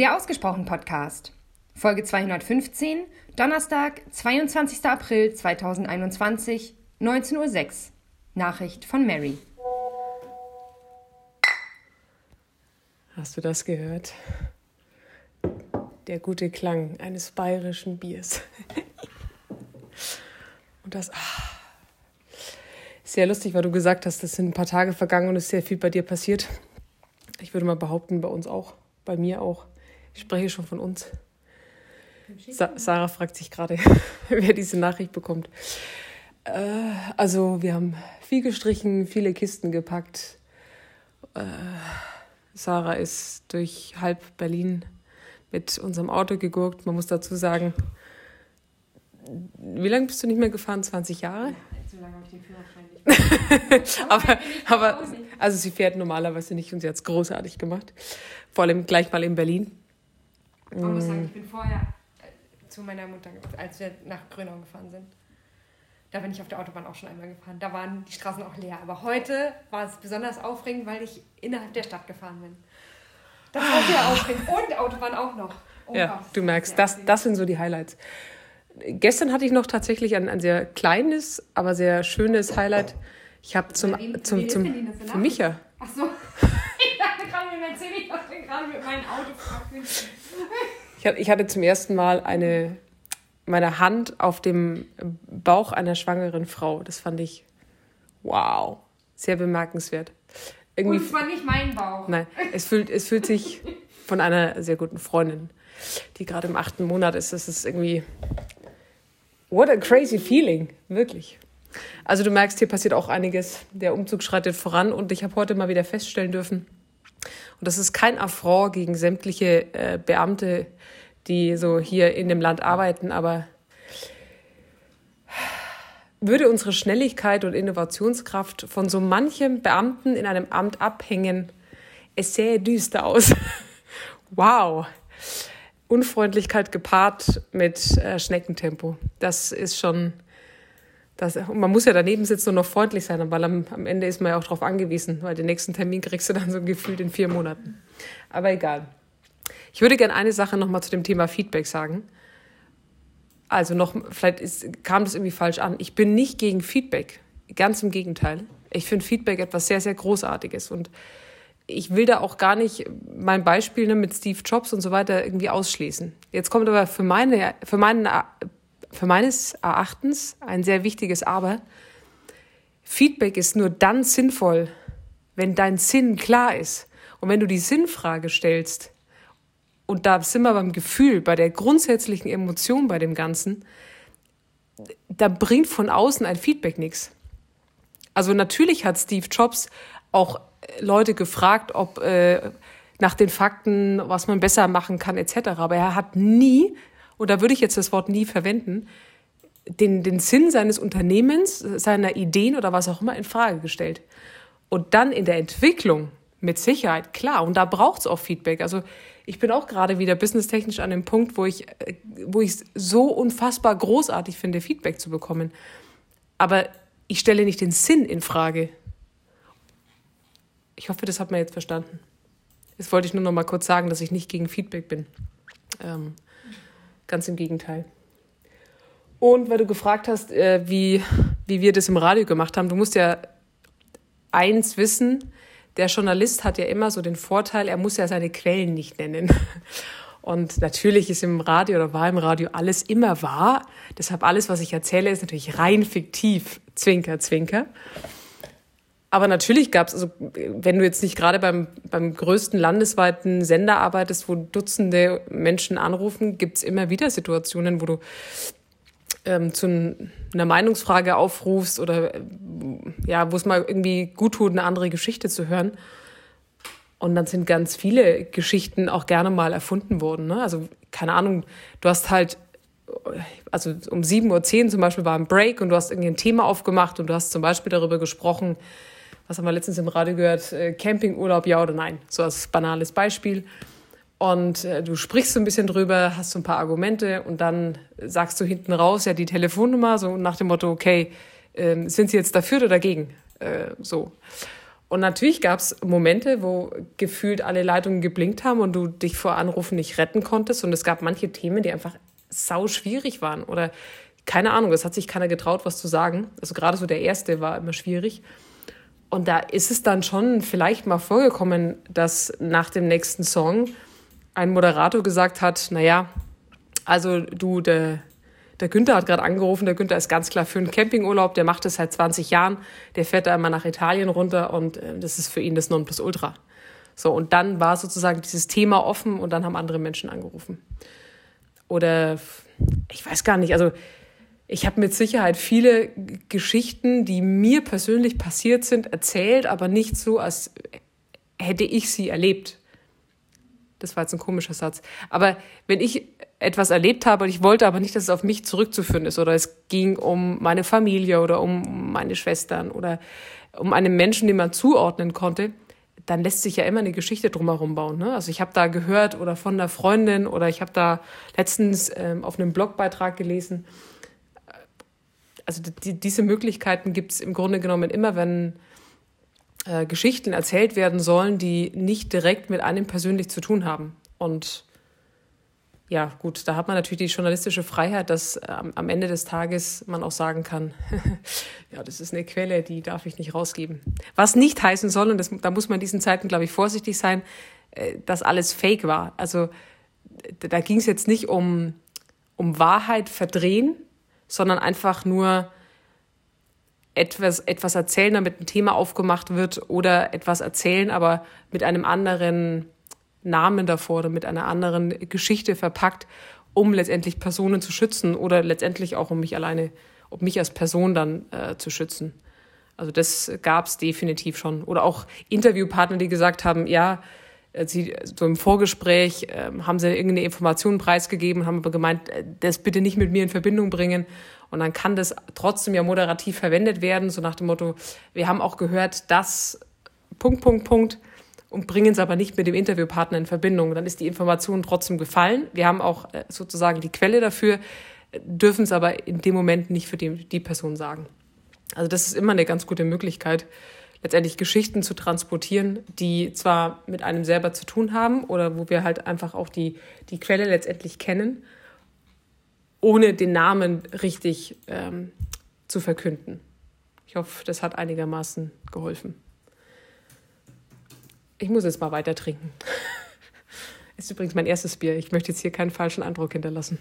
Der Ausgesprochen Podcast. Folge 215, Donnerstag, 22. April 2021, 19.06 Uhr. Nachricht von Mary. Hast du das gehört? Der gute Klang eines bayerischen Biers. Und das. Ah, sehr lustig, weil du gesagt hast, es sind ein paar Tage vergangen und es ist sehr viel bei dir passiert. Ich würde mal behaupten, bei uns auch, bei mir auch. Ich spreche schon von uns. Sa Sarah fragt sich gerade, wer diese Nachricht bekommt. Äh, also, wir haben viel gestrichen, viele Kisten gepackt. Äh, Sarah ist durch halb Berlin mit unserem Auto gegurkt. Man muss dazu sagen, wie lange bist du nicht mehr gefahren? 20 Jahre? Ja, so lange habe ich den Führerschein nicht. aber, aber also sie fährt normalerweise nicht und sie hat es großartig gemacht. Vor allem gleich mal in Berlin. Ich muss sagen, ich bin vorher äh, zu meiner Mutter, als wir nach Grönau gefahren sind. Da bin ich auf der Autobahn auch schon einmal gefahren. Da waren die Straßen auch leer. Aber heute war es besonders aufregend, weil ich innerhalb der Stadt gefahren bin. Das war sehr aufregend. Und Autobahn auch noch. Oh ja, Gott, du merkst, das, das sind so die Highlights. Gestern hatte ich noch tatsächlich ein, ein sehr kleines, aber sehr schönes Highlight. Ich habe zum, zum, zum, zum für Micha. Ach so. Mir erzähle ich was denn gerade mit meinem Auto ich hatte zum ersten Mal eine meine Hand auf dem Bauch einer schwangeren Frau. Das fand ich wow, sehr bemerkenswert. Irgendwie, Und es war nicht mein Bauch. Nein, es fühlt, es fühlt sich von einer sehr guten Freundin, die gerade im achten Monat ist. Das ist irgendwie what a crazy feeling, wirklich. Also du merkst, hier passiert auch einiges. Der Umzug schreitet voran und ich habe heute mal wieder feststellen dürfen, und das ist kein Affront gegen sämtliche äh, Beamte, die so hier in dem Land arbeiten, aber würde unsere Schnelligkeit und Innovationskraft von so manchem Beamten in einem Amt abhängen, es sähe düster aus. wow. Unfreundlichkeit gepaart mit äh, Schneckentempo. Das ist schon. Das, man muss ja daneben sitzen und noch freundlich sein, weil am, am Ende ist man ja auch darauf angewiesen, weil den nächsten Termin kriegst du dann so gefühlt in vier Monaten. Aber egal. Ich würde gerne eine Sache nochmal zu dem Thema Feedback sagen. Also noch, vielleicht ist, kam das irgendwie falsch an. Ich bin nicht gegen Feedback. Ganz im Gegenteil. Ich finde Feedback etwas sehr, sehr Großartiges. Und ich will da auch gar nicht mein Beispiel ne, mit Steve Jobs und so weiter irgendwie ausschließen. Jetzt kommt aber für, meine, für, meinen, für meines Erachtens ein sehr wichtiges Aber. Feedback ist nur dann sinnvoll, wenn dein Sinn klar ist. Und wenn du die Sinnfrage stellst, und da sind wir beim Gefühl, bei der grundsätzlichen Emotion bei dem Ganzen, da bringt von außen ein Feedback nichts. Also natürlich hat Steve Jobs auch Leute gefragt, ob äh, nach den Fakten, was man besser machen kann, etc. Aber er hat nie, und da würde ich jetzt das Wort nie verwenden, den, den Sinn seines Unternehmens, seiner Ideen oder was auch immer in Frage gestellt. Und dann in der Entwicklung mit Sicherheit, klar. Und da braucht es auch Feedback. Also ich bin auch gerade wieder businesstechnisch an dem Punkt, wo ich, wo so unfassbar großartig finde, Feedback zu bekommen. Aber ich stelle nicht den Sinn in Frage. Ich hoffe, das hat man jetzt verstanden. Jetzt wollte ich nur noch mal kurz sagen, dass ich nicht gegen Feedback bin. Ähm, ganz im Gegenteil. Und weil du gefragt hast, äh, wie, wie wir das im Radio gemacht haben, du musst ja eins wissen, der Journalist hat ja immer so den Vorteil, er muss ja seine Quellen nicht nennen. Und natürlich ist im Radio oder war im Radio alles immer wahr. Deshalb alles, was ich erzähle, ist natürlich rein fiktiv. Zwinker, zwinker. Aber natürlich gab es, also wenn du jetzt nicht gerade beim, beim größten landesweiten Sender arbeitest, wo Dutzende Menschen anrufen, gibt es immer wieder Situationen, wo du ähm, zu einer Meinungsfrage aufrufst oder ja, wo es mal irgendwie gut tut, eine andere Geschichte zu hören. Und dann sind ganz viele Geschichten auch gerne mal erfunden worden. Ne? Also, keine Ahnung, du hast halt, also um 7.10 Uhr zum Beispiel war ein Break und du hast irgendwie ein Thema aufgemacht und du hast zum Beispiel darüber gesprochen, was haben wir letztens im Radio gehört, äh, Campingurlaub, ja oder nein. So als banales Beispiel. Und äh, du sprichst so ein bisschen drüber, hast so ein paar Argumente und dann sagst du hinten raus ja die Telefonnummer, so nach dem Motto, okay, äh, sind Sie jetzt dafür oder dagegen? Äh, so. Und natürlich gab es Momente, wo gefühlt alle Leitungen geblinkt haben und du dich vor Anrufen nicht retten konntest. Und es gab manche Themen, die einfach sau schwierig waren. Oder keine Ahnung, es hat sich keiner getraut, was zu sagen. Also gerade so der erste war immer schwierig. Und da ist es dann schon vielleicht mal vorgekommen, dass nach dem nächsten Song ein Moderator gesagt hat, naja, also du, der, der Günther hat gerade angerufen, der Günther ist ganz klar für einen Campingurlaub, der macht das seit 20 Jahren, der fährt da immer nach Italien runter und äh, das ist für ihn das Nonplusultra. So, und dann war sozusagen dieses Thema offen und dann haben andere Menschen angerufen. Oder ich weiß gar nicht, also ich habe mit Sicherheit viele Geschichten, die mir persönlich passiert sind, erzählt, aber nicht so, als hätte ich sie erlebt. Das war jetzt ein komischer Satz. Aber wenn ich etwas erlebt habe und ich wollte aber nicht, dass es auf mich zurückzuführen ist oder es ging um meine Familie oder um meine Schwestern oder um einen Menschen, den man zuordnen konnte, dann lässt sich ja immer eine Geschichte drumherum bauen. Ne? Also ich habe da gehört oder von einer Freundin oder ich habe da letztens ähm, auf einem Blogbeitrag gelesen, also die, diese Möglichkeiten gibt es im Grunde genommen immer, wenn äh, Geschichten erzählt werden sollen, die nicht direkt mit einem persönlich zu tun haben. Und ja, gut, da hat man natürlich die journalistische Freiheit, dass äh, am Ende des Tages man auch sagen kann, ja, das ist eine Quelle, die darf ich nicht rausgeben. Was nicht heißen soll, und das, da muss man in diesen Zeiten, glaube ich, vorsichtig sein, äh, dass alles fake war. Also da ging es jetzt nicht um, um Wahrheit verdrehen, sondern einfach nur etwas, etwas erzählen, damit ein Thema aufgemacht wird oder etwas erzählen, aber mit einem anderen Namen davor oder mit einer anderen Geschichte verpackt, um letztendlich Personen zu schützen oder letztendlich auch um mich alleine, um mich als Person dann äh, zu schützen. Also das gab es definitiv schon. Oder auch Interviewpartner, die gesagt haben, ja, sie, so im Vorgespräch äh, haben sie irgendeine Information preisgegeben, haben aber gemeint, äh, das bitte nicht mit mir in Verbindung bringen. Und dann kann das trotzdem ja moderativ verwendet werden, so nach dem Motto, wir haben auch gehört, dass Punkt, Punkt, Punkt und bringen es aber nicht mit dem Interviewpartner in Verbindung. Dann ist die Information trotzdem gefallen. Wir haben auch äh, sozusagen die Quelle dafür, dürfen es aber in dem Moment nicht für die, die Person sagen. Also das ist immer eine ganz gute Möglichkeit, letztendlich Geschichten zu transportieren, die zwar mit einem selber zu tun haben oder wo wir halt einfach auch die, die Quelle letztendlich kennen, ohne den Namen richtig ähm, zu verkünden. Ich hoffe, das hat einigermaßen geholfen. Ich muss jetzt mal weiter trinken. Ist übrigens mein erstes Bier. Ich möchte jetzt hier keinen falschen Eindruck hinterlassen.